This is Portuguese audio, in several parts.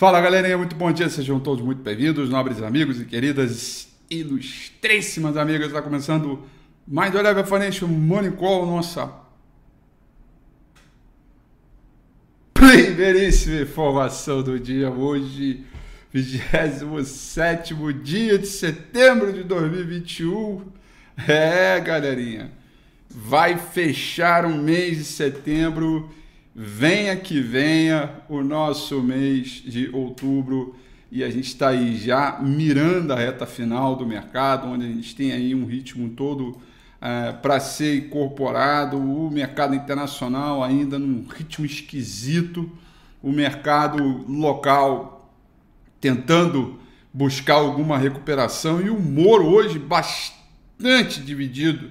Fala galerinha, muito bom dia, sejam todos muito bem-vindos, nobres amigos e queridas ilustríssimas amigas. Está começando mais do Eleva Financial Money Call, nossa primeiríssima informação do dia, hoje, 27 dia de setembro de 2021. É, galerinha, vai fechar um mês de setembro Venha que venha o nosso mês de outubro e a gente está aí já mirando a reta final do mercado, onde a gente tem aí um ritmo todo é, para ser incorporado, o mercado internacional ainda num ritmo esquisito, o mercado local tentando buscar alguma recuperação. E o humor hoje bastante dividido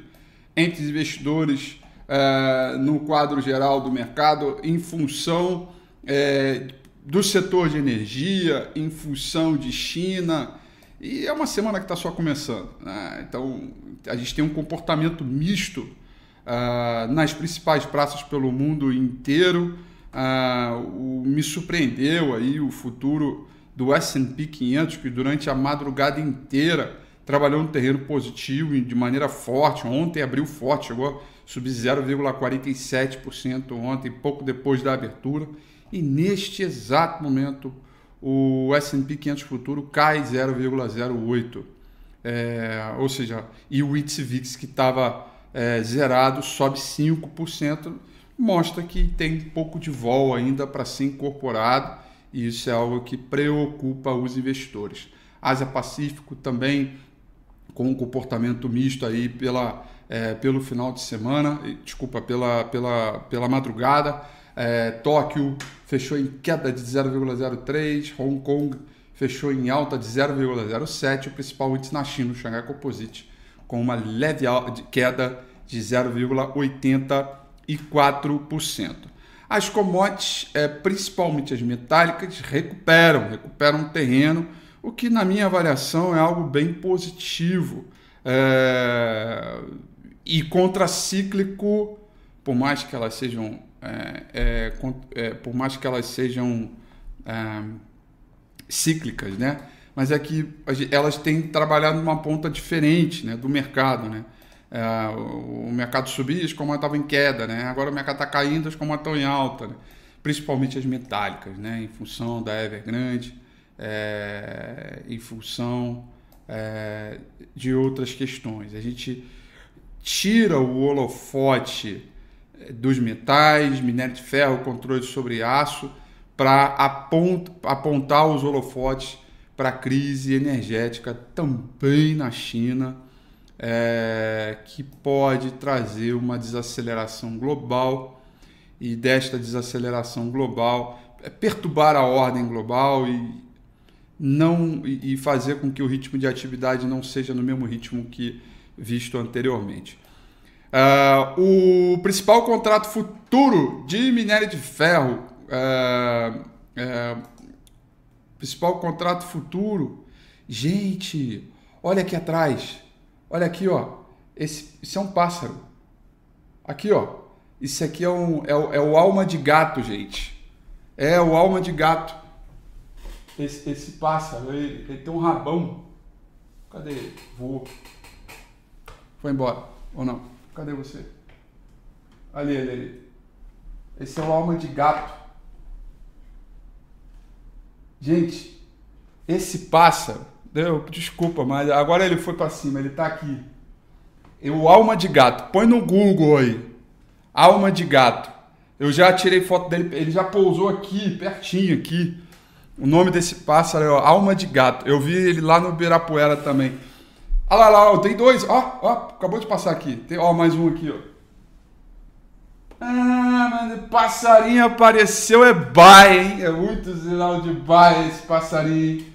entre investidores uh, no quadro geral do mercado em função uh, do setor de energia, em função de China. E é uma semana que está só começando. Né? Então, a gente tem um comportamento misto uh, nas principais praças pelo mundo inteiro. O, me surpreendeu aí o futuro do S&P 500, que durante a madrugada inteira trabalhou no terreno positivo de maneira forte. Ontem abriu forte, chegou subiu 0,47% ontem, pouco depois da abertura. E neste exato momento, o S&P 500 futuro cai 0,08%. É, ou seja, e o índice VIX que estava é, zerado sobe 5%, mostra que tem um pouco de vol ainda para ser incorporado e isso é algo que preocupa os investidores. Ásia Pacífico também com um comportamento misto aí pela é, pelo final de semana, desculpa, pela, pela, pela madrugada. É, Tóquio fechou em queda de 0,03, Hong Kong fechou em alta de 0,07, o principal índice na China, o Shanghai Composite, com uma leve queda de 0,84%. As commodities, é, principalmente as metálicas, recuperam, recuperam terreno, o que na minha avaliação é algo bem positivo. É, e contracíclico, por mais que elas sejam, é, é, é, por mais que elas sejam é, cíclicas, né? Mas é que elas têm trabalhado numa ponta diferente, né, do mercado, né? É, o mercado subia, as commodities estavam em queda, né? Agora o mercado está caindo, as commodities estão em alta, né? principalmente as metálicas, né? Em função da Evergrande, é, em função de outras questões. A gente tira o holofote eh, dos metais, minério de ferro, controle sobre aço, para apontar os holofotes para a crise energética também na China, é, que pode trazer uma desaceleração global. E desta desaceleração global é, perturbar a ordem global e não e fazer com que o ritmo de atividade não seja no mesmo ritmo que visto anteriormente. Uh, o principal contrato futuro de minério de ferro, uh, uh, principal contrato futuro, gente, olha aqui atrás, olha aqui, ó, esse, isso é um pássaro, aqui, ó, isso aqui é, um, é, é o alma de gato, gente, é o alma de gato, esse, esse pássaro, ele, ele tem um rabão, cadê ele? Voou. Foi embora, ou não? Cadê você? Ali, ali, ali. Esse é o alma de gato. Gente, esse pássaro, desculpa, mas agora ele foi para cima, ele tá aqui. O alma de gato, põe no Google aí. Alma de gato. Eu já tirei foto dele, ele já pousou aqui, pertinho aqui. O nome desse pássaro é Alma de Gato. Eu vi ele lá no Birapuera também. Olha lá, lá, tem dois. Ó, ó, acabou de passar aqui. Tem, ó, mais um aqui, ó. Ah, mano, passarinho apareceu, é bai, hein? É muito sinal de bai esse passarinho.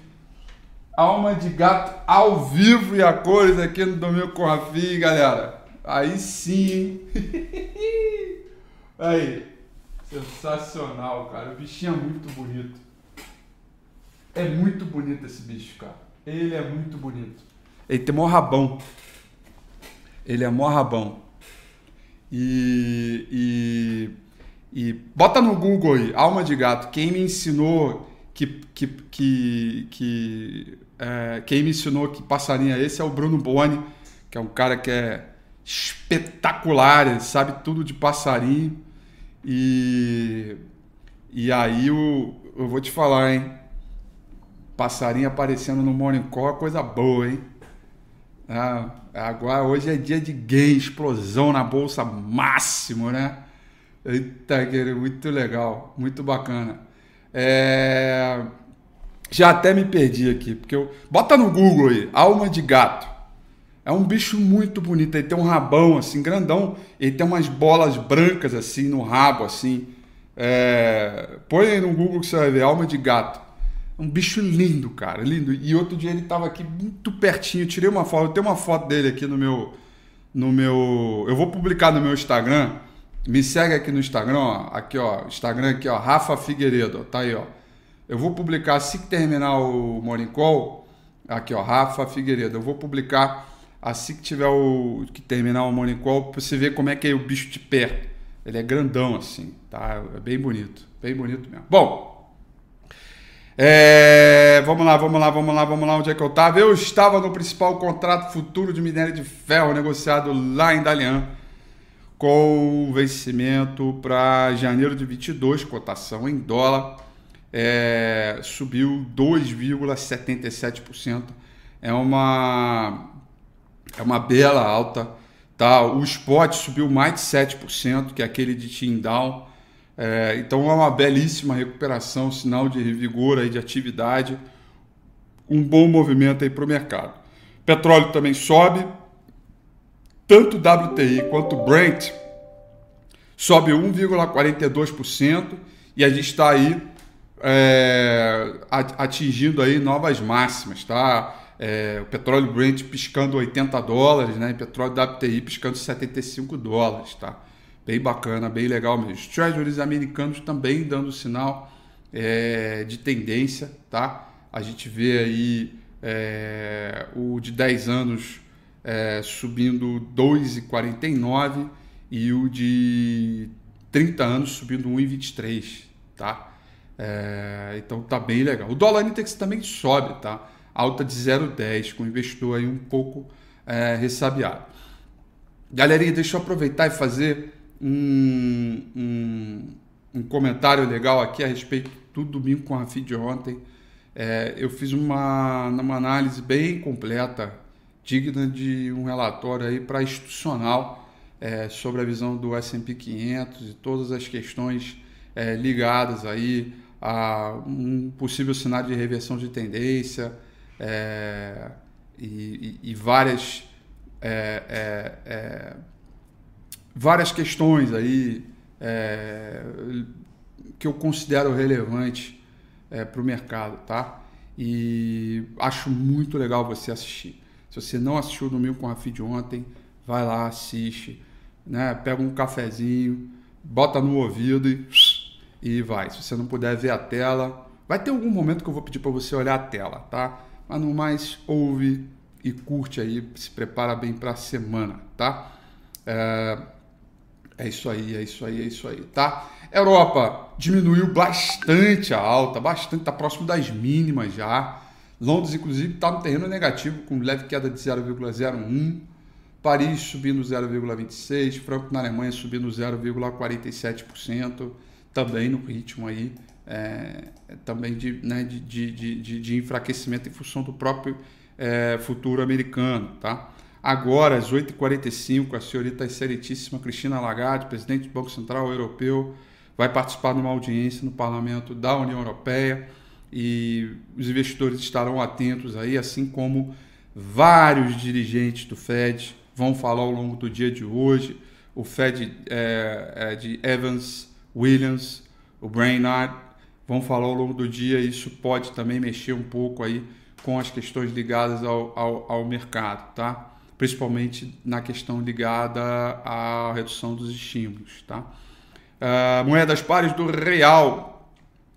Alma de gato ao vivo e a cores aqui no Domingo com Rafi, galera. Aí sim, hein? Aí, sensacional, cara. O bichinho é muito bonito. É muito bonito esse bicho, cara. Ele é muito bonito. Ele tem mó rabão. Ele é mó rabão. E, e, e bota no Google aí, alma de gato. Quem me ensinou que, que, que, que é, quem me ensinou que passarinho é esse é o Bruno Boni, que é um cara que é espetacular, ele sabe tudo de passarinho. E, e aí eu, eu vou te falar, hein? Passarinho aparecendo no Morning Call é coisa boa, hein? Ah, agora, hoje é dia de gain, explosão na bolsa máximo, né? Eita, que muito legal, muito bacana. É... Já até me perdi aqui, porque eu. Bota no Google aí, alma de gato. É um bicho muito bonito. Ele tem um rabão assim, grandão. Ele tem umas bolas brancas assim no rabo, assim. É... Põe aí no Google que você vai ver, alma de gato. Um bicho lindo, cara, lindo. E outro dia ele estava aqui muito pertinho. Eu tirei uma foto, eu tenho uma foto dele aqui no meu. No meu. Eu vou publicar no meu Instagram. Me segue aqui no Instagram, ó. Aqui, ó. Instagram aqui, ó. Rafa Figueiredo, tá aí, ó. Eu vou publicar assim que terminar o Morning Call. Aqui, ó. Rafa Figueiredo. Eu vou publicar assim que tiver o. que terminar o Morning Call pra você ver como é que é o bicho de perto. Ele é grandão assim, tá? É bem bonito. Bem bonito mesmo. Bom. É, vamos lá, vamos lá, vamos lá, vamos lá. Onde é que eu estava? Eu estava no principal contrato futuro de minério de ferro negociado lá em Dalian com vencimento para janeiro de 22, cotação em dólar, é, subiu 2,77%. É uma, é uma bela alta. Tá? O spot subiu mais de 7%, que é aquele de Tyndall. É, então é uma belíssima recuperação, sinal de revigor aí, de atividade, um bom movimento aí para o mercado. Petróleo também sobe, tanto WTI quanto Brent sobe 1,42% e a gente está aí é, atingindo aí novas máximas, tá? É, o petróleo Brent piscando 80 dólares, né? E petróleo WTI piscando 75 dólares, tá? Bem bacana, bem legal mesmo. Os treasuries americanos também dando sinal é, de tendência, tá? A gente vê aí é, o de 10 anos é, subindo 2,49 e o de 30 anos subindo 1,23, tá? É, então tá bem legal. O dólar index também sobe, tá? Alta de 0,10, com o investidor aí um pouco é, ressabiado. Galerinha, deixa eu aproveitar e fazer um, um, um, comentário legal aqui a respeito do domingo com a FID de ontem. É, eu fiz uma, uma análise bem completa digna de um relatório aí para institucional é, sobre a visão do S&P 500 e todas as questões é, ligadas aí a um possível cenário de reversão de tendência é, e, e, e, várias é, é, várias questões aí que eu considero relevante para o mercado, tá? E acho muito legal você assistir. Se você não assistiu o Domingo com a Feed ontem, vai lá, assiste, né? Pega um cafezinho, bota no ouvido e, e vai. Se você não puder ver a tela, vai ter algum momento que eu vou pedir para você olhar a tela, tá? Mas no mais, ouve e curte aí, se prepara bem para a semana, tá? É, é isso aí, é isso aí, é isso aí, tá? Europa diminuiu bastante a alta, bastante, tá próximo das mínimas já. Londres, inclusive, está no terreno negativo, com leve queda de 0,01. Paris subindo 0,26%. Franco na Alemanha subindo 0,47%. Também no ritmo aí, é, também de, né, de, de, de, enfraquecimento em função do próprio é, futuro americano. Tá? Agora, às 8h45, a senhorita excelentíssima Cristina Lagarde, presidente do Banco Central Europeu, vai participar de uma audiência no Parlamento da União Europeia e os investidores estarão atentos aí, assim como vários dirigentes do Fed vão falar ao longo do dia de hoje. O Fed é, é de Evans, Williams, o Brainard vão falar ao longo do dia. Isso pode também mexer um pouco aí com as questões ligadas ao, ao, ao mercado, tá? Principalmente na questão ligada à redução dos estímulos, tá? Uh, moedas pares do real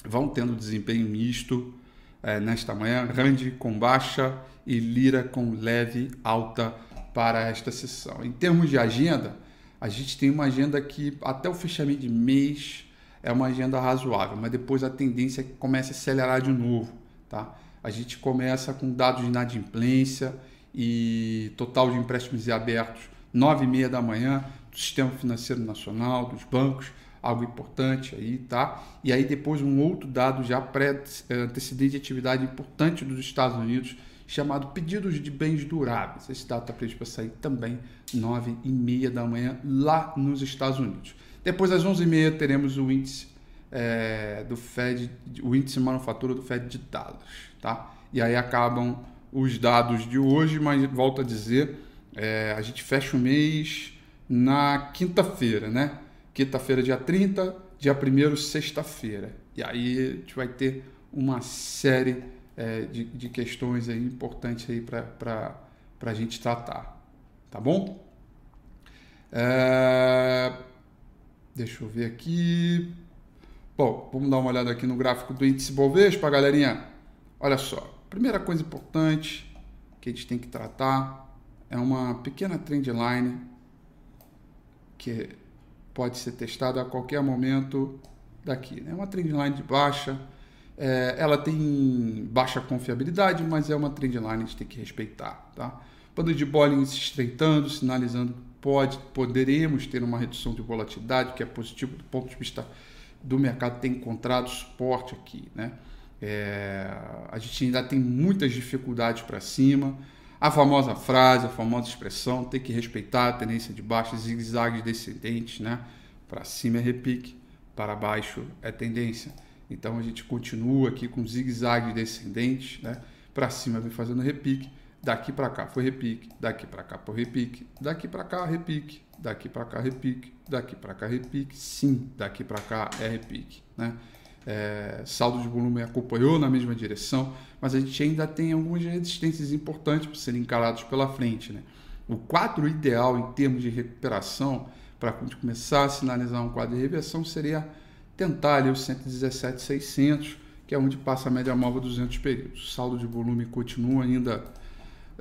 vão tendo desempenho misto é, nesta manhã, Rand com baixa e Lira com leve alta para esta sessão. Em termos de agenda, a gente tem uma agenda que até o fechamento de mês é uma agenda razoável, mas depois a tendência é que comece a acelerar de novo, tá? A gente começa com dados de inadimplência e total de empréstimos abertos 9 e meia da manhã do Sistema Financeiro Nacional, dos bancos, algo importante aí, tá? E aí depois um outro dado já pré-antecedente de atividade importante dos Estados Unidos, chamado pedidos de bens duráveis. Esse dado está previsto para sair também 9 e meia da manhã lá nos Estados Unidos. Depois às 11 e meia teremos o índice é, do Fed, o índice de manufatura do Fed de Dallas, tá? E aí acabam os dados de hoje, mas volto a dizer, é, a gente fecha o mês na quinta-feira, né? Quinta-feira, dia 30, dia 1 sexta-feira. E aí a gente vai ter uma série é, de, de, questões aí importantes aí para a gente tratar. Tá bom? É, deixa eu ver aqui. Bom, vamos dar uma olhada aqui no gráfico do índice Bovespa, galerinha. Olha só, primeira coisa importante que a gente tem que tratar é uma pequena trendline que pode ser testada a qualquer momento daqui. É né? uma trendline de baixa, é, ela tem baixa confiabilidade, mas é uma trendline a gente tem que respeitar. Tá? Banda de Bollinger se estreitando, sinalizando que pode, poderemos ter uma redução de volatilidade, que é positivo do ponto de vista do mercado ter encontrado suporte aqui. Né? É, a gente ainda tem muitas dificuldades para cima. A famosa frase, a famosa expressão, tem que respeitar a tendência de baixa, zigue-zague descendentes, né? Para cima é repique, para baixo é tendência. Então a gente continua aqui com zigue-zague descendentes, né? Para cima vem fazendo repique, daqui para cá foi repique, daqui para cá foi repique, daqui para cá repique, daqui para cá repique, daqui para cá repique, sim, daqui para cá é repique, né? É, saldo de volume acompanhou na mesma direção, mas a gente ainda tem algumas resistências importantes para serem encaradas pela frente. Né? O quadro ideal em termos de recuperação, para começar a sinalizar um quadro de reversão, seria tentar ali os 117,600, que é onde passa a média móvel 200 períodos. O saldo de volume continua ainda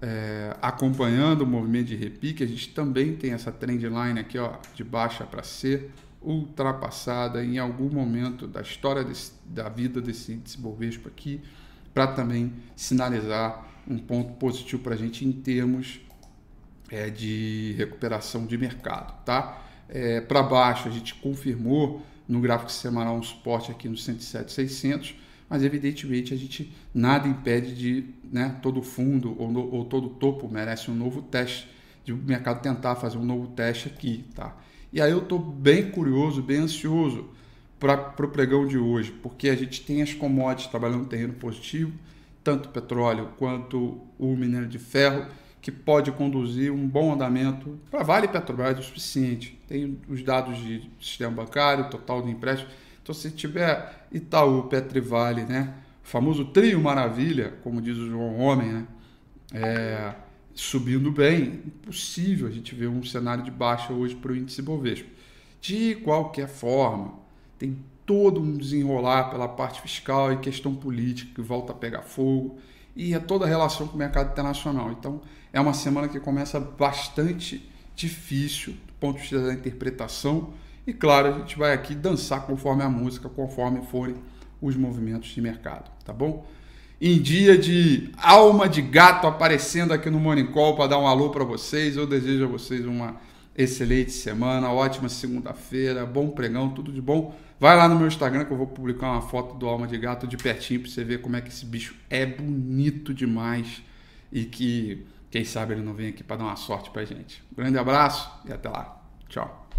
é, acompanhando o movimento de repique, a gente também tem essa trend line aqui ó, de baixa para ser ultrapassada em algum momento da história desse, da vida desse índice Bovespa aqui, para também sinalizar um ponto positivo para a gente em termos é, de recuperação de mercado. Tá? É, para baixo, a gente confirmou no gráfico semanal um suporte aqui no 107,600 mas evidentemente a gente nada impede de né, todo fundo ou, no, ou todo topo merece um novo teste, de o mercado tentar fazer um novo teste aqui, tá? E aí eu estou bem curioso, bem ansioso para o pregão de hoje, porque a gente tem as commodities trabalhando no terreno positivo, tanto petróleo quanto o minério de ferro, que pode conduzir um bom andamento para Vale Petrobras o suficiente. Tem os dados de sistema bancário, total de empréstimo então, se tiver Itaú, Petrivale, né? O famoso trio maravilha, como diz o João Homem, né? É, subindo bem, impossível a gente ver um cenário de baixa hoje para o índice Bovespa. De qualquer forma, tem todo um desenrolar pela parte fiscal e questão política que volta a pegar fogo e é toda a relação com o mercado internacional. Então, é uma semana que começa bastante difícil do ponto de vista da interpretação e claro, a gente vai aqui dançar conforme a música, conforme forem os movimentos de mercado, tá bom? Em dia de alma de gato aparecendo aqui no Morning Call para dar um alô para vocês, eu desejo a vocês uma excelente semana, ótima segunda-feira, bom pregão, tudo de bom. Vai lá no meu Instagram que eu vou publicar uma foto do alma de gato de pertinho para você ver como é que esse bicho é bonito demais e que quem sabe ele não vem aqui para dar uma sorte para gente. grande abraço e até lá. Tchau.